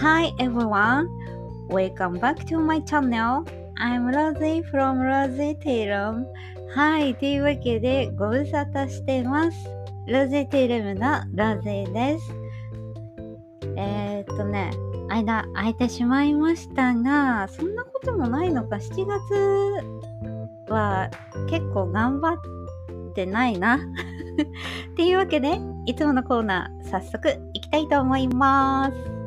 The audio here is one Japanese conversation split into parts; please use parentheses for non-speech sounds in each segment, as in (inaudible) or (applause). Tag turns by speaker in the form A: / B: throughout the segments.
A: Hi everyone, welcome back to my channel. I'm Rosie from Rosie Taylor. はい、というわけでご無沙汰してます。ロゼテイルムのロゼです。えー、っとね、間空いてしまいましたが、そんなこともないのか、7月は結構頑張ってないな。(laughs) っていうわけで、いつものコーナー、早速行きたいと思います。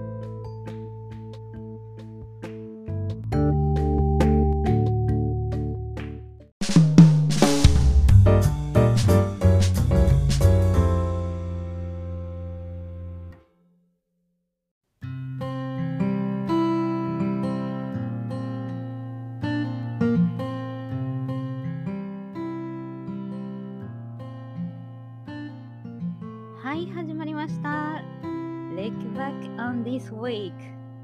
A: On this week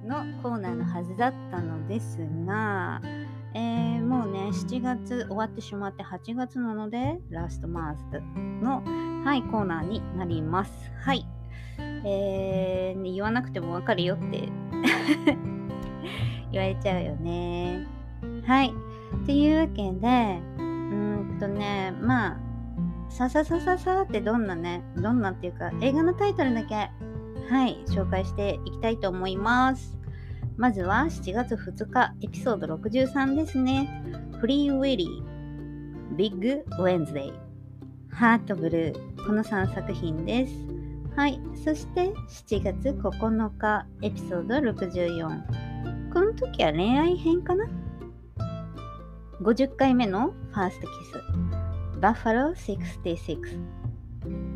A: のコーナーのはずだったのですが、えーもうね、7月終わってしまって8月なので、ラストマンスの、はい、コーナーになります。はい。えー、言わなくてもわかるよって (laughs) 言われちゃうよね。はい。っていうわけで、うんとね、まあ、さささささってどんなね、どんなっていうか、映画のタイトルだけ、はい、紹介していきたいと思います。まずは7月2日、エピソード63ですね。フリーウィリー、ビッグウェンズデイ、ハートブルー、この3作品です。はい、そして7月9日、エピソード64。この時は恋愛編かな ?50 回目のファーストキス。バッファロー66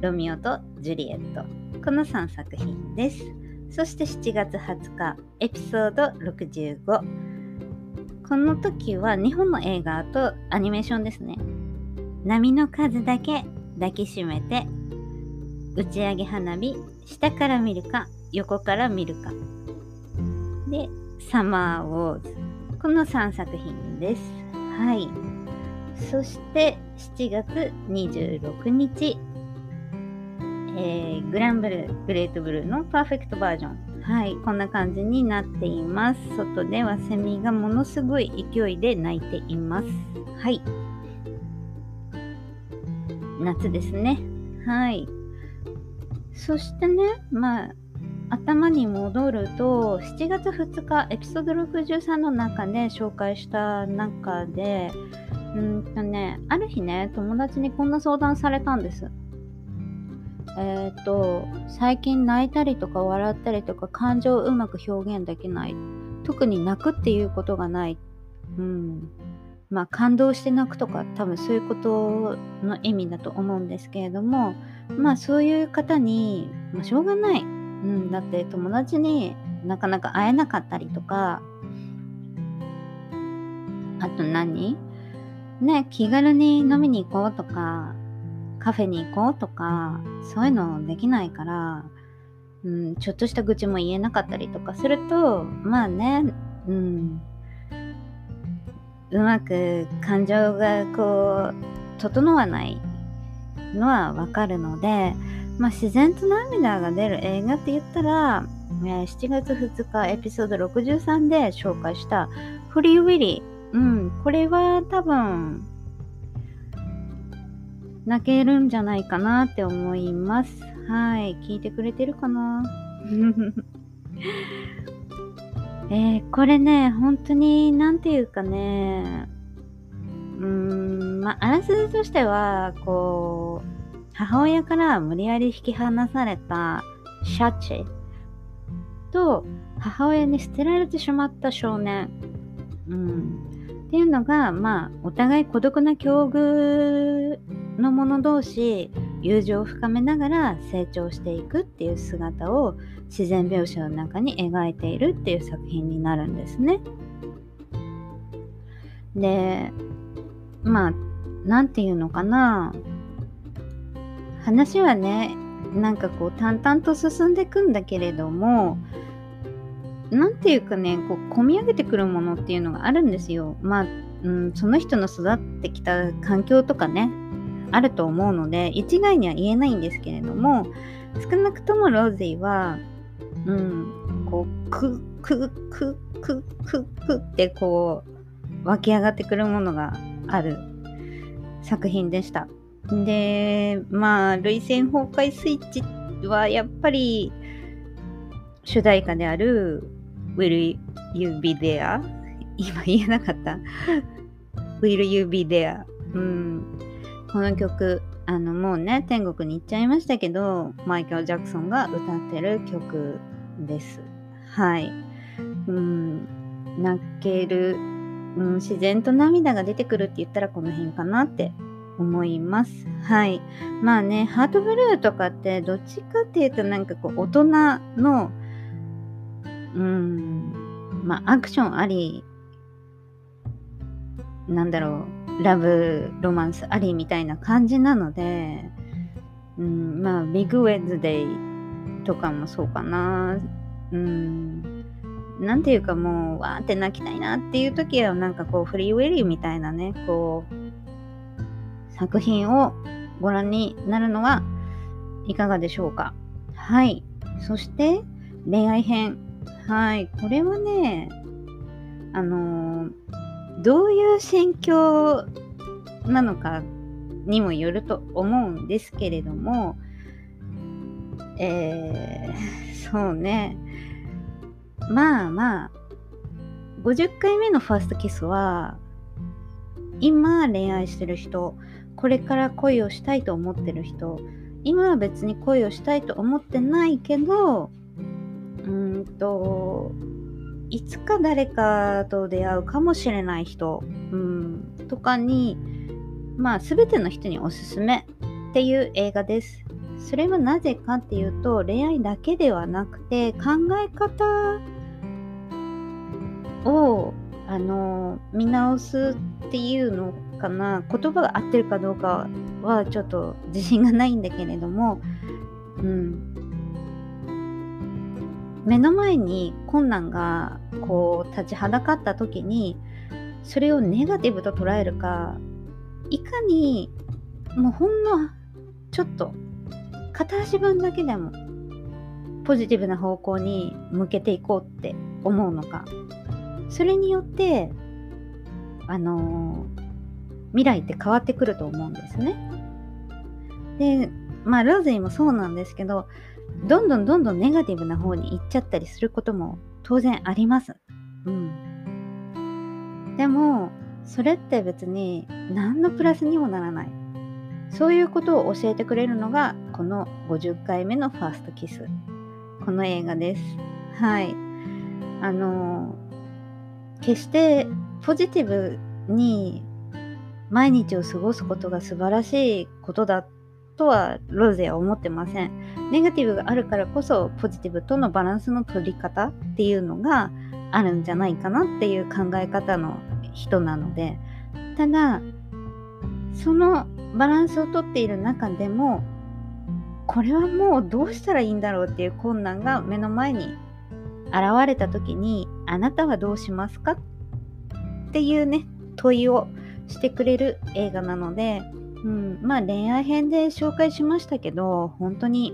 A: ロミオとジュリエット。この3作品です。そして7月20日エピソード65この時は日本の映画とアニメーションですね。波の数だけ抱きしめて打ち上げ花火下から見るか横から見るか。でサマーウォーズ。この3作品です。はい。そして7月26日、えーグランブルー、グレートブルーのパーフェクトバージョン。はい、こんな感じになっています。外ではセミがものすごい勢いで鳴いています。はい。夏ですね。はい。そしてね、まあ、頭に戻ると、7月2日、エピソード63の中で紹介した中で、うーんとね、ある日ね、友達にこんな相談されたんです。えっ、と、最近泣いたりとか笑ったりとか感情をうまく表現できない。特に泣くっていうことがない。うん。まあ感動して泣くとか多分そういうことの意味だと思うんですけれども、まあそういう方に、まあしょうがない。うん、だって友達になかなか会えなかったりとか、あと何？ね、気軽に飲みに行こうとか、カフェに行こうとか、そういうのできないから、うん、ちょっとした愚痴も言えなかったりとかすると、まあね、うん、うまく感情がこう、整わないのはわかるので、まあ自然と涙が出る映画って言ったら、えー7月2日エピソード63で紹介したフリーウィリーうん、これは多分、泣けるんじゃないかなって思います。はい。聞いてくれてるかな？(laughs) えーこれね、本当に、なんていうかね、うーん、まあ、あらすじとしては、こう、母親から無理やり引き離されたシャチェと母親に捨てられてしまった少年。うん。っていうのが、まあ、お互い孤独な境遇の者同士、友情を深めながら成長していくっていう姿を自然描写の中に描いているっていう作品になるんですね。で、まあ、なんていうのかな。話はね、なんかこう淡々と進んでいくんだけれども、なんていうかね、こう、込み上げてくるものっていうのがあるんですよ。まあ、うん、その人の育ってきた環境とかね、あると思うので、一概には言えないんですけれども、少なくともローゼィは、うん、こうクックククククってこう湧き上がってくるものがある作品でした。で、まあ、涙腺崩壊スイッチはやっぱり主題歌である Will You Be There? 今言えなかった？Will You Be There? うん。この曲、あのもうね、天国に行っちゃいましたけど、マイケル・ジャクソンが歌ってる曲です。はい。うん、泣ける、うん、自然と涙が出てくるって言ったらこの辺かなって思います。はい。まあね、ハートブルーとかってどっちかっていうとなんかこう大人の、うん、まあアクションあり、なんだろう、ラブロマンスありみたいな感じなので、うん、まあビッグウェズデイとかもそうかな。うん、なんていうかもう、わーって泣きたいなっていう時は、なんかこう、フリーウェリーみたいなね、こう、作品をご覧になるのはいかがでしょうか。はい。そして、恋愛編。はい。これはね、あのー、どういう心境なのかにもよると思うんですけれども、えー、そうね。まあまあ、50回目のファーストキスは、今恋愛してる人、これから恋をしたいと思ってる人、今は別に恋をしたいと思ってないけど、うーんと、いつか誰かと出会うかもしれない人、うん、とかに、まあ、全ての人におすすめっていう映画です。それはなぜかっていうと恋愛だけではなくて考え方をあの見直すっていうのかな言葉が合ってるかどうかはちょっと自信がないんだけれども、うん、目の前に困難がこう立ちはだかった時にそれをネガティブと捉えるかいかにもうほんのちょっと片足分だけでもポジティブな方向に向けていこうって思うのかそれによってあのー、未来って変わってくると思うんですね。でまあローゼイもそうなんですけどどんどんどんどんネガティブな方に行っちゃったりすることも当然あります。うん。でもそれって別に何のプラスにもならない。そういうことを教えてくれるのがこの50回目のファーストキス。この映画です。はい。あの、決してポジティブに毎日を過ごすことが素晴らしいことだっとはロゼは思ってません。ネガティブがあるからこそポジティブとのバランスの取り方っていうのがあるんじゃないかなっていう考え方の人なので、ただ、そのバランスをとっている中でもこれはもうどうしたらいいんだろうっていう困難が目の前に現れた時にあなたはどうしますかっていうね問いをしてくれる映画なので、うん、まあ恋愛編で紹介しましたけど本当に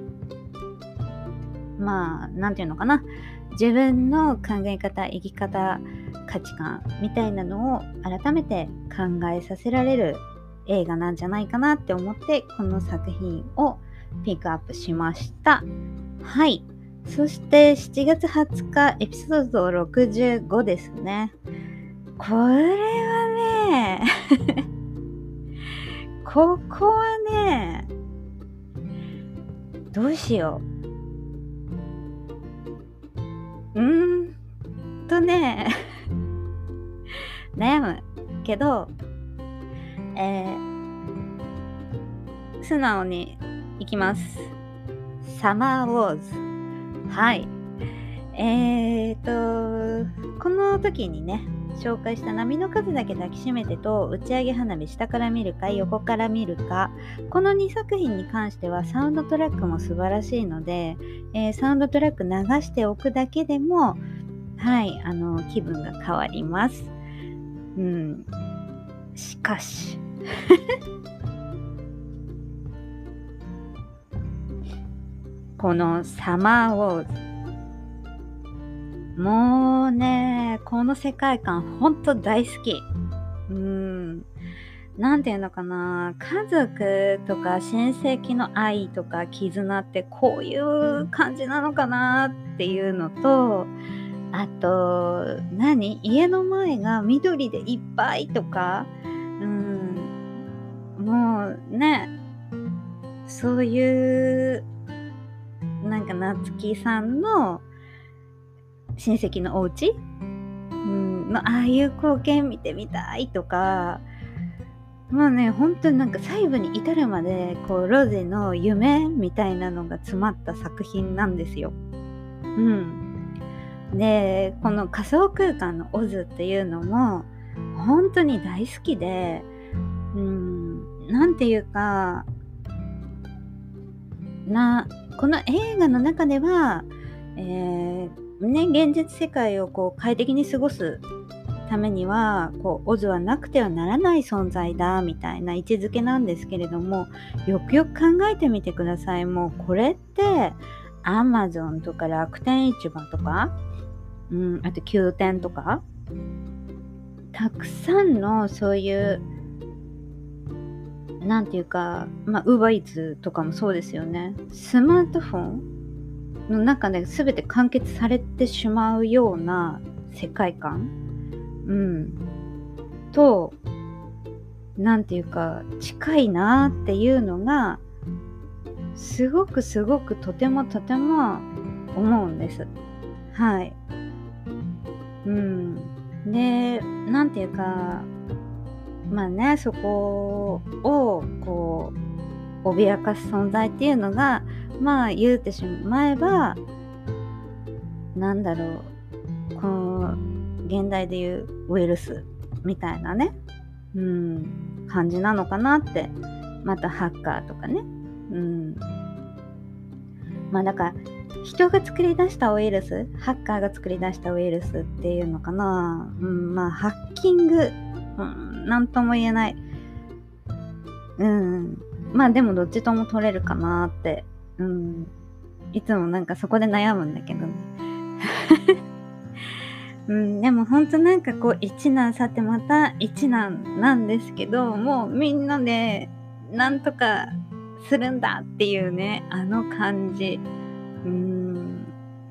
A: まあ何て言うのかな自分の考え方生き方価値観みたいなのを改めて考えさせられる映画なんじゃないかなって思ってこの作品をピックアップしました。はい。そして7月20日エピソード65ですね。これはねここはね、どうしよう。うーんとね、(laughs) 悩むけど、えー、素直にいきます。サマーウォーズ。はい。えーと、この時にね、紹介した波の数だけ抱きしめてと打ち上げ花火下から見るか横から見るか。この2作品に関してはサウンドトラックも素晴らしいので、えー、サウンドトラック流しておくだけでもはいあの気分が変わります。うん。しかし。(laughs) このサマーウォーズ。もうね、この世界観ほんと大好き。うん。なんていうのかな、家族とか親戚の愛とか絆ってこういう感じなのかなっていうのと、あと、何？家の前が緑でいっぱいとか、うん、もうね、そういう、なんか夏木さんの親戚のお家、うん、のああいう光景見てみたいとか、まあね、本当になんか細部に至るまで、こう、ロゼの夢みたいなのが詰まった作品なんですよ。うん。で、この仮想空間のオズっていうのも、本当に大好きで、うん、なんていうか、な、この映画の中では、えー、ね、現実世界をこう快適に過ごすためにはこうオズはなくてはならない存在だみたいな位置づけなんですけれどもよくよく考えてみてください。もうこれってアマゾンとか楽天市場とか、うん、あと宮殿とかたくさんのそういうなんていうかまあウーバーイーツとかもそうですよね。スマートフォンの中で全て完結されてしまうような世界観うん、と何て言うか近いなっていうのがすごくすごくとてもとても思うんです。はい。うん。で、なんていうか、まあね、そこをこう、脅かす存在っていうのが、まあ言うてしまえば、なんだろう、こう、現代でいうウイルスみたいなね、うん、感じなのかなって。またハッカーとかね。うん。まあだから、人が作り出したウイルス、ハッカーが作り出したウイルスっていうのかな。うん、まあハッキング、うん、なんとも言えない。うん。まあでもどっちとも取れるかなって。うん。いつもなんかそこで悩むんだけどね。(laughs) うん、でも本当なんかこう一難去ってまた一難なんですけどもうみんなでなんとかするんだっていうねあの感じうん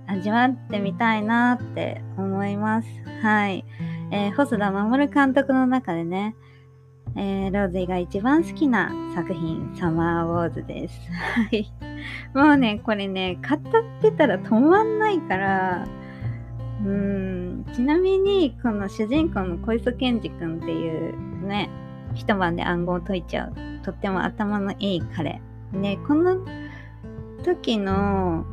A: 味わってみたいなって思いますはい、えー、細田守監督の中でねえー、ローゼが一番好きな作品、サマーウォーズです。はい。もうね、これね、語ってたら止まんないから、うん、ちなみに、この主人公の小磯健二君っていうね、一晩で暗号を解いちゃう、とっても頭のいい彼。ね、この時の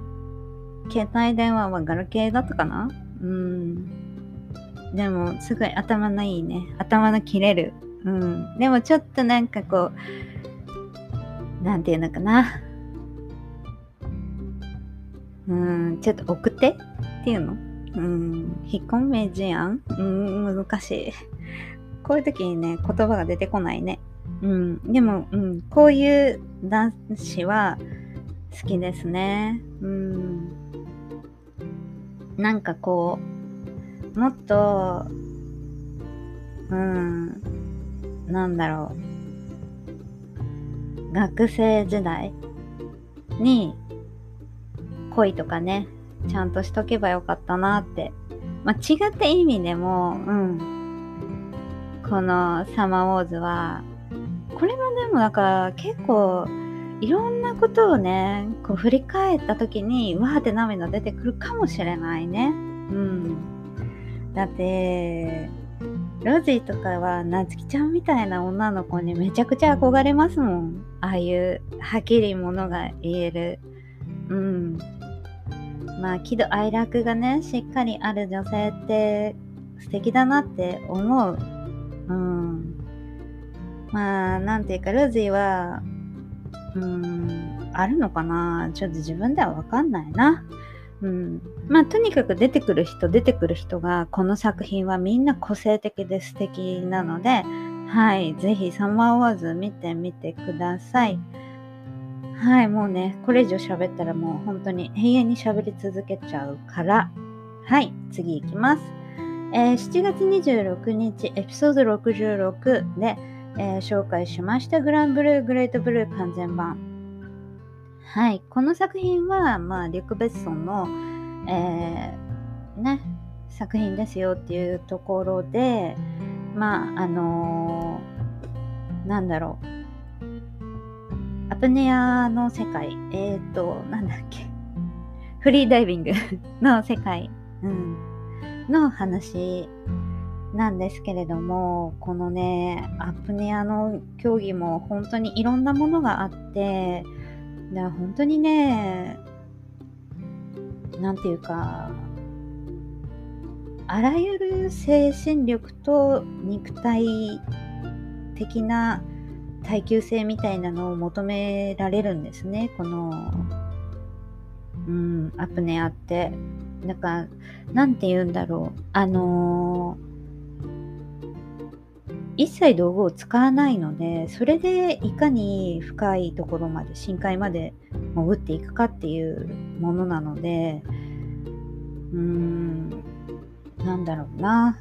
A: 携帯電話はガラケーだったかな？うん。でも、すごい頭のいいね。頭の切れる。うん。でもちょっとなんかこう、なんていうのかな？うん、ちょっと奥手っていうの？うん、引っ込めじゃんうん、難しい。こういう時にね、言葉が出てこないね。うん、でも、うん、こういう男子は好きですね。うん。なんかこう、もっと、うん、なんだろう。学生時代に恋とかね、ちゃんとしとけばよかったなって。まあ、違った意味でも、うん。このサマーウォーズは、これもでもだから結構いろんなことをね、こう振り返った時に、わーって涙出てくるかもしれないね。うん。だって、ロジーとかは、なつきちゃんみたいな女の子にめちゃくちゃ憧れますもん。ああいうはっきりものが言える。うん。まあ喜怒哀楽がねしっかりある女性って素敵だなって思う。うん。まあなんていうかルージーはうんあるのかな？ちょっと自分ではわかんないな。うん、まあとにかく出てくる人出てくる人がこの作品はみんな個性的で素敵なのではい。ぜひサマーウォーズ見てみてください。はい、もうね、これ以上喋ったらもう本当に永遠に喋り続けちゃうから、はい、次いきます。えー7月26日、エピソード66で、えー紹介しましたグランブルー、グレートブルー完全版。はい、この作品は、まあ、リュック・ベッソンの、えーね、作品ですよっていうところで、まあ、あのーなんだろう。アプネアの世界、えっ、ー、と、なんだっけ。フリーダイビング。(laughs) の世界、うん、の話なんですけれども、このね、アプネアの競技も本当にいろんなものがあって、だから本当にね、なんていうか、あらゆる精神力と肉体的な耐久性みたいなのを求められるんですね、この、うん、アプネアって。だか、なんて言うんだろう。あのー一切道具を使わないので、それでいかに深いところまで、深海まで潜っていくかっていうものなので、うーん、なんだろうな。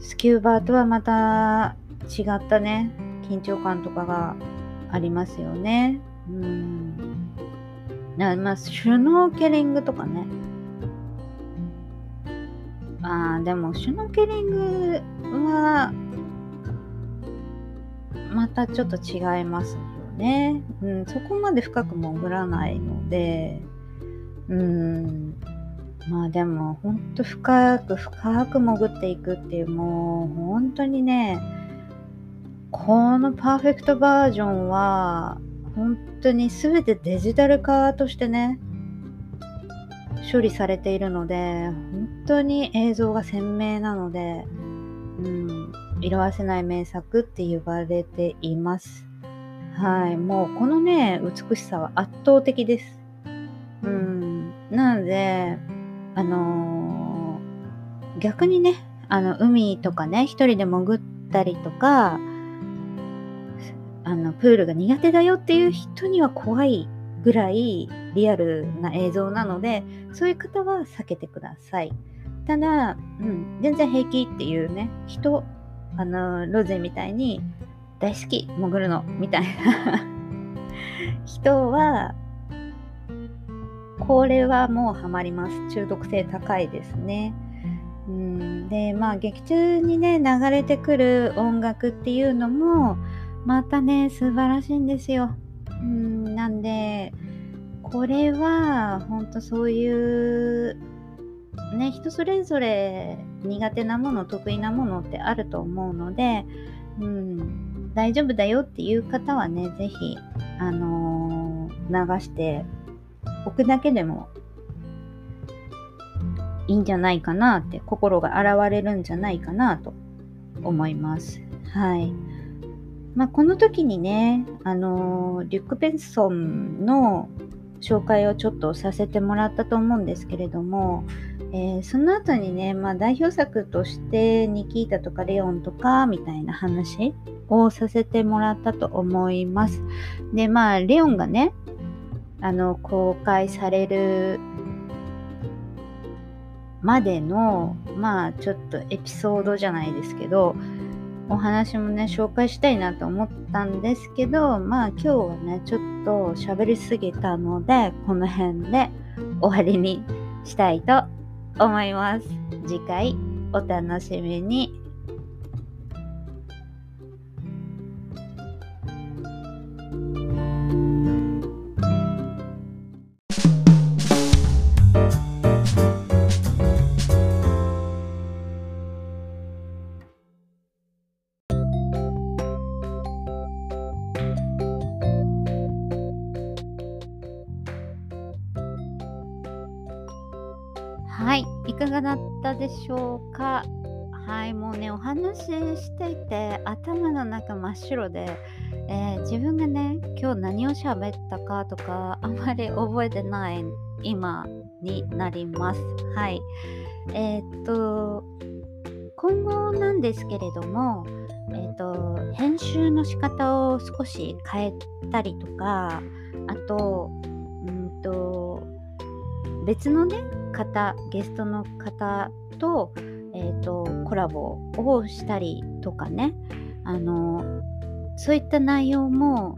A: スキューバーとはまた違ったね、緊張感とかがありますよね。うん。だまあ、シュノーケリングとかね。ああ、でも、シュノーケリングは、またちょっと違いますよね。うん、そこまで深く潜らないので、うん、まあでも、ほんと深く深く潜っていくっていう、もう、本当にね、このパーフェクトバージョンは、本当に全てデジタル化としてね、処理されているので、本当に映像が鮮明なので、うん、色あせない名作って言われています。はい、もうこのね、美しさは圧倒的です。うん、なので、あのー逆にね、あの、海とかね、一人で潜ったりとか、あの、プールが苦手だよっていう人には怖いぐらいリアルな映像なので、そういう方は避けてください。ただ、うん、全然平気っていうね、人、あの、ロゼみたいに大好き、潜るの、みたいな (laughs) 人は、これはもうハマります。中毒性高いですね。うん、で、まあ、劇中にね、流れてくる音楽っていうのも、またね、素晴らしいんですよ。うん、なんで、これは、本当そういう、ね、人それぞれ苦手なもの、得意なものってあると思うので、うん、大丈夫だよっていう方はね、ぜひ、あのー流しておくだけでもいいんじゃないかなって、心が洗われるんじゃないかなと思います。はい。まあ、この時にね、あのリュック・ベンソンの紹介をちょっとさせてもらったと思うんですけれども、えーその後にね、まあ、代表作としてニキータとかレオンとかみたいな話をさせてもらったと思います。で、まあ、レオンがね、あの、公開されるまでの、まあ、ちょっとエピソードじゃないですけど、お話もね、紹介したいなと思ったんですけど、まあ今日はね、ちょっと喋りすぎたので、この辺で終わりにしたいと思います。次回お楽しみに。でしょうか？はい、もうね、お話ししていて頭の中真っ白で、えー自分がね、今日何を喋ったかとか、あまり覚えてない今になります。はい。えーっと、今後なんですけれども、えーっと、編集の仕方を少し変えたりとか、あと、うんと、別のね方ゲストの方と,、えーと、コラボをしたりとかね。あのそういった内容も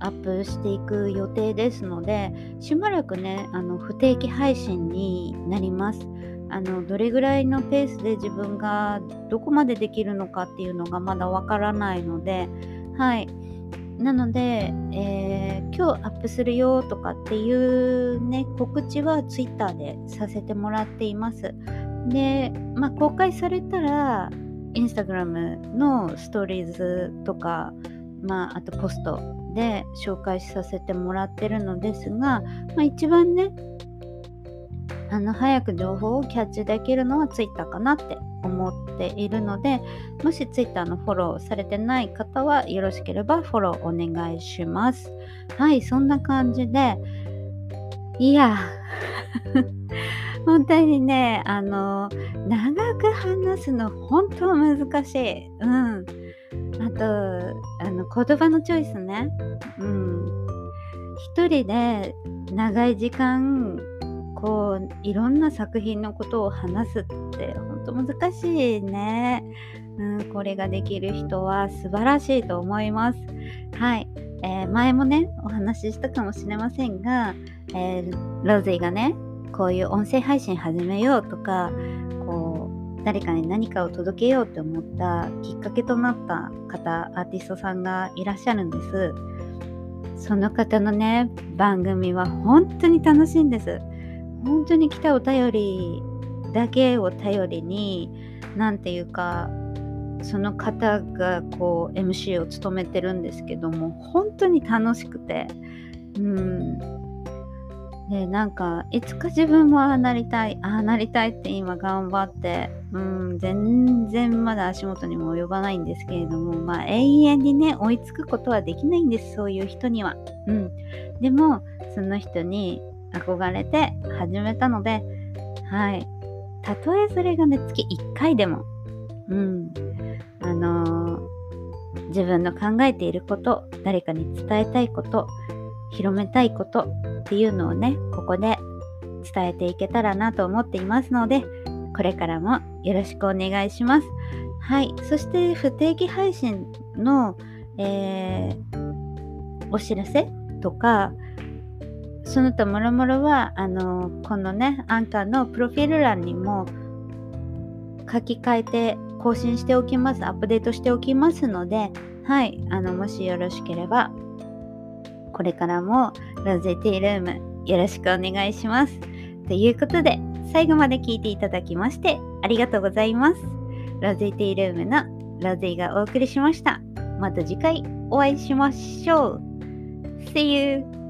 A: アップしていく予定ですのでしばらくねあの不定期配信になります。あのどれぐらいのペースで自分がどこまでできるのかっていうのがまだわからないのではい。なので、えー、今日アップするよとかっていうね告知は Twitter でさせてもらっています。で、まあ、公開されたら Instagram のストーリーズとか、まあ、あとポストで紹介させてもらってるのですが、まあ、一番ねあの早く情報をキャッチできるのは Twitter かなって思っているのでもし Twitter のフォローされてない方はよろしければフォローお願いします。はいそんな感じでいや (laughs) 本当にねあの長く話すの本当難しい。うん。あとあの言葉のチョイスね。うん。一人で長い時間こういろんな作品のことを話すって本当難しいね、うん、これができる人は素晴らしいと思います。はい、えー、前もねお話ししたかもしれませんが、えー、ロゼがねこういう音声配信始めようとかこう誰かに何かを届けようって思ったきっかけとなった方アーティストさんがいらっしゃるんです。その方のね番組は本当に楽しいんです。本当に来たお便りだけを頼りに何て言うかその方がこう MC を務めてるんですけども本当に楽しくて。うん。でなんかいつか自分もああなりたいああなりたいって今頑張ってうん全然まだ足元にも及ばないんですけれどもまあ永遠にね追いつくことはできないんですそういう人には。うん。でもその人に憧れて始めたので、はい。たとえそれがね、月1回でも、うん、あのー、自分の考えていること、誰かに伝えたいこと、広めたいことっていうのをね、ここで伝えていけたらなと思っていますので、これからもよろしくお願いします。はい。そして不定期配信の、えー、お知らせとか、その他もろもろはあのこのねアンカーのプロフィール欄にも書き換えて更新しておきますアップデートしておきますのではいあのもしよろしければこれからもロゼティルームよろしくお願いします。ということで最後まで聞いていただきましてありがとうございます。ロゼティールームのロゼがお送りしました。また次回お会いしましょう。See you!